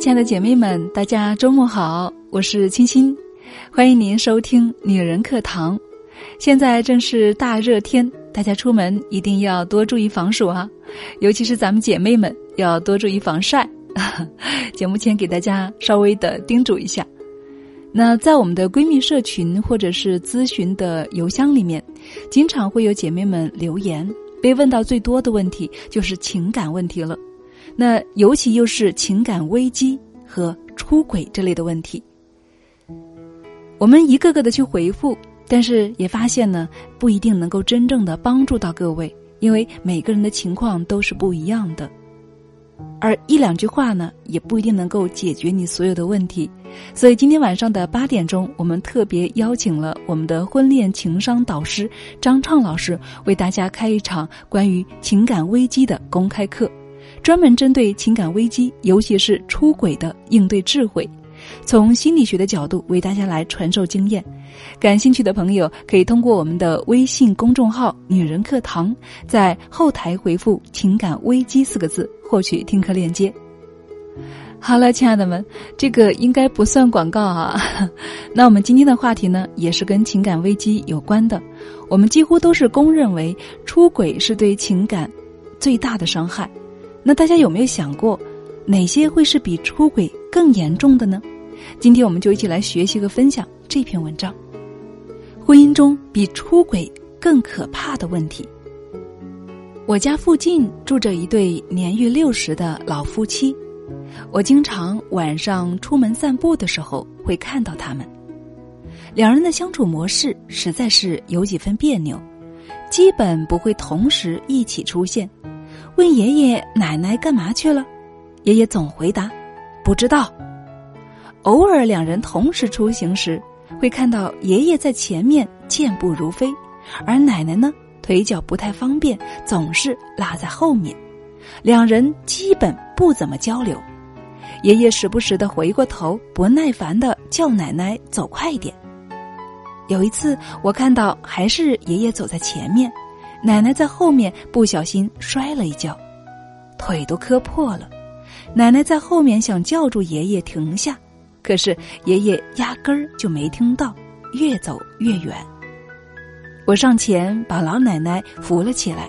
亲爱的姐妹们，大家周末好，我是青青，欢迎您收听女人课堂。现在正是大热天，大家出门一定要多注意防暑啊，尤其是咱们姐妹们要多注意防晒。节目前给大家稍微的叮嘱一下。那在我们的闺蜜社群或者是咨询的邮箱里面，经常会有姐妹们留言，被问到最多的问题就是情感问题了。那尤其又是情感危机和出轨这类的问题，我们一个个的去回复，但是也发现呢，不一定能够真正的帮助到各位，因为每个人的情况都是不一样的，而一两句话呢，也不一定能够解决你所有的问题。所以今天晚上的八点钟，我们特别邀请了我们的婚恋情商导师张畅老师，为大家开一场关于情感危机的公开课。专门针对情感危机，尤其是出轨的应对智慧，从心理学的角度为大家来传授经验。感兴趣的朋友可以通过我们的微信公众号“女人课堂”在后台回复“情感危机”四个字，获取听课链接。好了，亲爱的们，这个应该不算广告啊。那我们今天的话题呢，也是跟情感危机有关的。我们几乎都是公认为出轨是对情感最大的伤害。那大家有没有想过，哪些会是比出轨更严重的呢？今天我们就一起来学习和分享这篇文章：婚姻中比出轨更可怕的问题。我家附近住着一对年逾六十的老夫妻，我经常晚上出门散步的时候会看到他们。两人的相处模式实在是有几分别扭，基本不会同时一起出现。问爷爷奶奶干嘛去了，爷爷总回答不知道。偶尔两人同时出行时，会看到爷爷在前面健步如飞，而奶奶呢腿脚不太方便，总是落在后面。两人基本不怎么交流。爷爷时不时的回过头，不耐烦的叫奶奶走快点。有一次我看到，还是爷爷走在前面。奶奶在后面不小心摔了一跤，腿都磕破了。奶奶在后面想叫住爷爷停下，可是爷爷压根儿就没听到，越走越远。我上前把老奶奶扶了起来，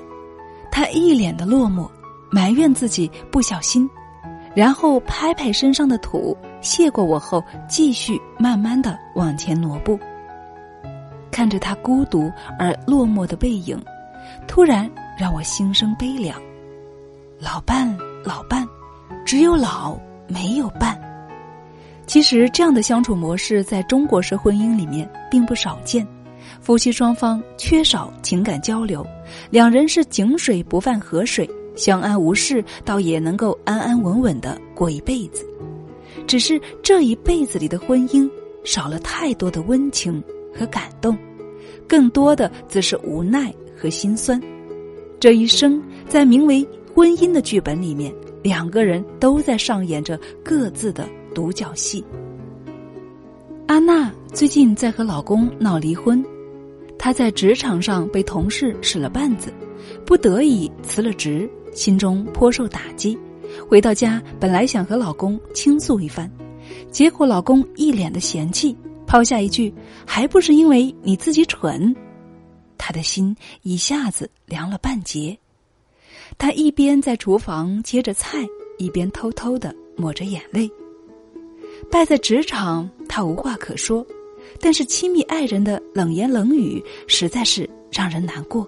她一脸的落寞，埋怨自己不小心，然后拍拍身上的土，谢过我后，继续慢慢的往前挪步。看着她孤独而落寞的背影。突然让我心生悲凉，老伴老伴，只有老没有伴。其实这样的相处模式在中国式婚姻里面并不少见，夫妻双方缺少情感交流，两人是井水不犯河水，相安无事，倒也能够安安稳稳的过一辈子。只是这一辈子里的婚姻少了太多的温情和感动，更多的则是无奈。和心酸，这一生在名为婚姻的剧本里面，两个人都在上演着各自的独角戏。安娜最近在和老公闹离婚，她在职场上被同事使了绊子，不得已辞了职，心中颇受打击。回到家，本来想和老公倾诉一番，结果老公一脸的嫌弃，抛下一句：“还不是因为你自己蠢。”他的心一下子凉了半截，他一边在厨房接着菜，一边偷偷的抹着眼泪。败在职场，他无话可说，但是亲密爱人的冷言冷语实在是让人难过。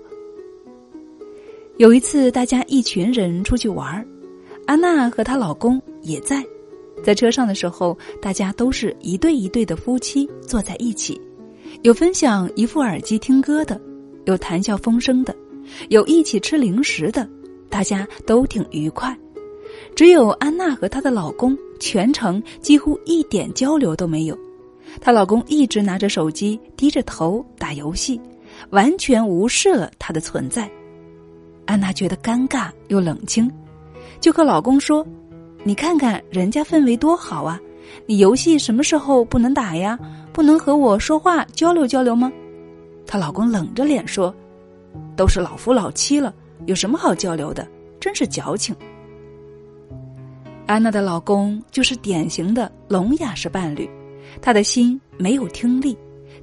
有一次，大家一群人出去玩安娜和她老公也在，在车上的时候，大家都是一对一对的夫妻坐在一起，有分享一副耳机听歌的。有谈笑风生的，有一起吃零食的，大家都挺愉快。只有安娜和她的老公全程几乎一点交流都没有，她老公一直拿着手机低着头打游戏，完全无视了她的存在。安娜觉得尴尬又冷清，就和老公说：“你看看人家氛围多好啊，你游戏什么时候不能打呀？不能和我说话交流交流吗？”她老公冷着脸说：“都是老夫老妻了，有什么好交流的？真是矫情。”安娜的老公就是典型的聋哑式伴侣，他的心没有听力，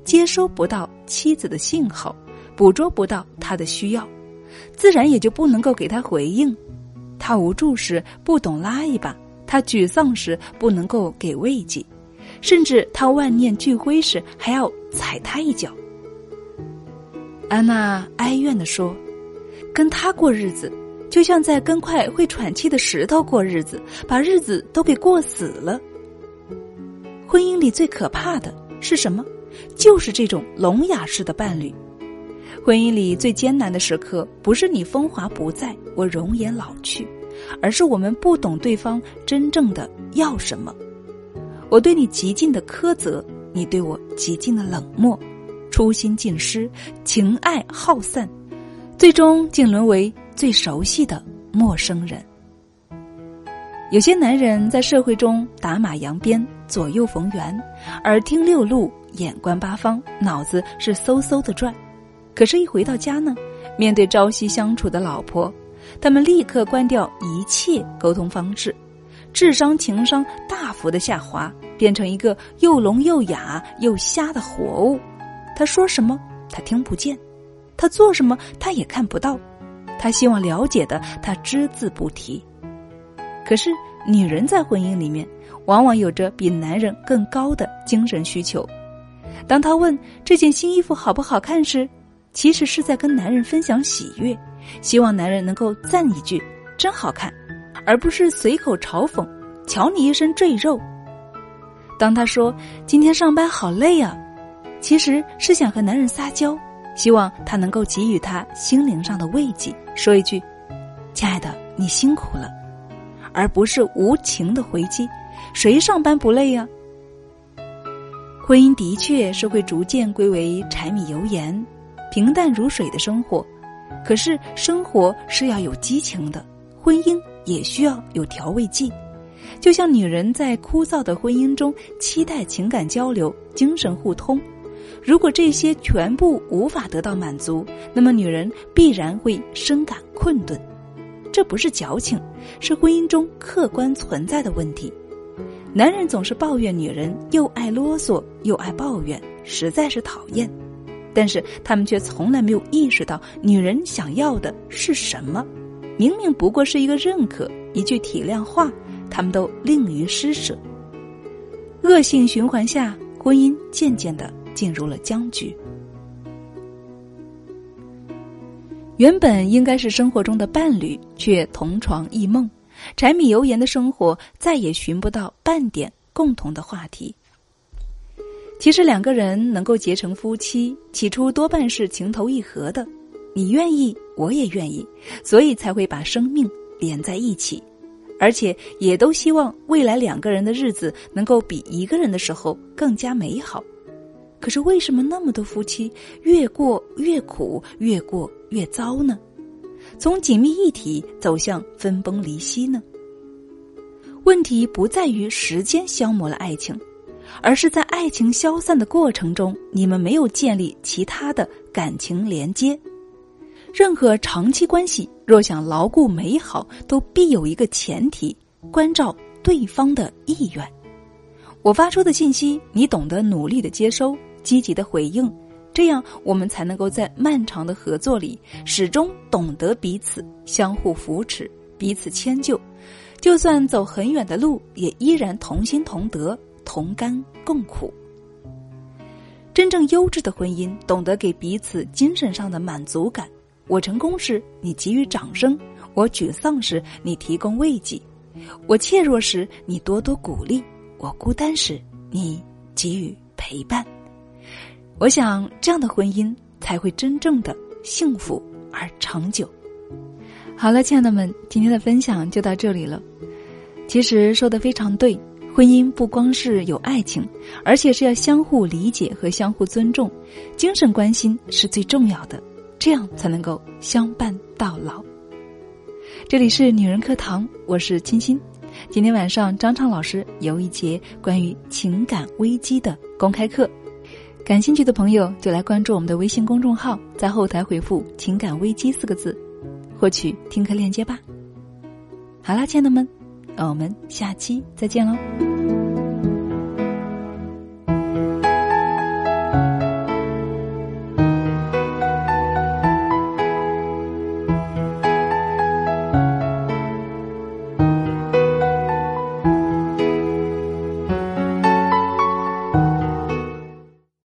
接收不到妻子的信号，捕捉不到她的需要，自然也就不能够给他回应。他无助时不懂拉一把，他沮丧时不能够给慰藉，甚至他万念俱灰时还要踩他一脚。安娜哀怨地说：“跟他过日子。”就像在跟块会喘气的石头过日子，把日子都给过死了。婚姻里最可怕的是什么？就是这种聋哑式的伴侣。婚姻里最艰难的时刻，不是你风华不再，我容颜老去，而是我们不懂对方真正的要什么。我对你极尽的苛责，你对我极尽的冷漠，初心尽失，情爱耗散，最终竟沦为。最熟悉的陌生人。有些男人在社会中打马扬鞭、左右逢源，耳听六路、眼观八方，脑子是嗖嗖的转。可是，一回到家呢，面对朝夕相处的老婆，他们立刻关掉一切沟通方式，智商、情商大幅的下滑，变成一个又聋又哑又瞎的活物。他说什么，他听不见；他做什么，他也看不到。他希望了解的，他只字不提。可是，女人在婚姻里面，往往有着比男人更高的精神需求。当她问这件新衣服好不好看时，其实是在跟男人分享喜悦，希望男人能够赞一句“真好看”，而不是随口嘲讽“瞧你一身赘肉”。当她说今天上班好累啊，其实是想和男人撒娇。希望他能够给予他心灵上的慰藉，说一句：“亲爱的，你辛苦了”，而不是无情的回击。谁上班不累呀？婚姻的确是会逐渐归为柴米油盐、平淡如水的生活，可是生活是要有激情的，婚姻也需要有调味剂。就像女人在枯燥的婚姻中期待情感交流、精神互通。如果这些全部无法得到满足，那么女人必然会深感困顿。这不是矫情，是婚姻中客观存在的问题。男人总是抱怨女人又爱啰嗦又爱抱怨，实在是讨厌。但是他们却从来没有意识到女人想要的是什么。明明不过是一个认可，一句体谅话，他们都吝于施舍。恶性循环下，婚姻渐渐的。进入了僵局。原本应该是生活中的伴侣，却同床异梦，柴米油盐的生活再也寻不到半点共同的话题。其实两个人能够结成夫妻，起初多半是情投意合的，你愿意，我也愿意，所以才会把生命连在一起，而且也都希望未来两个人的日子能够比一个人的时候更加美好。可是为什么那么多夫妻越过越苦，越过越糟呢？从紧密一体走向分崩离析呢？问题不在于时间消磨了爱情，而是在爱情消散的过程中，你们没有建立其他的感情连接。任何长期关系若想牢固美好，都必有一个前提：关照对方的意愿。我发出的信息，你懂得努力的接收。积极的回应，这样我们才能够在漫长的合作里始终懂得彼此，相互扶持，彼此迁就。就算走很远的路，也依然同心同德，同甘共苦。真正优质的婚姻，懂得给彼此精神上的满足感。我成功时，你给予掌声；我沮丧时，你提供慰藉；我怯弱时，你多多鼓励；我孤单时，你给予陪伴。我想，这样的婚姻才会真正的幸福而长久。好了，亲爱的们，今天的分享就到这里了。其实说的非常对，婚姻不光是有爱情，而且是要相互理解和相互尊重，精神关心是最重要的，这样才能够相伴到老。这里是女人课堂，我是清新。今天晚上张畅老师有一节关于情感危机的公开课。感兴趣的朋友就来关注我们的微信公众号，在后台回复“情感危机”四个字，获取听课链接吧。好啦，亲爱的们，我们下期再见喽。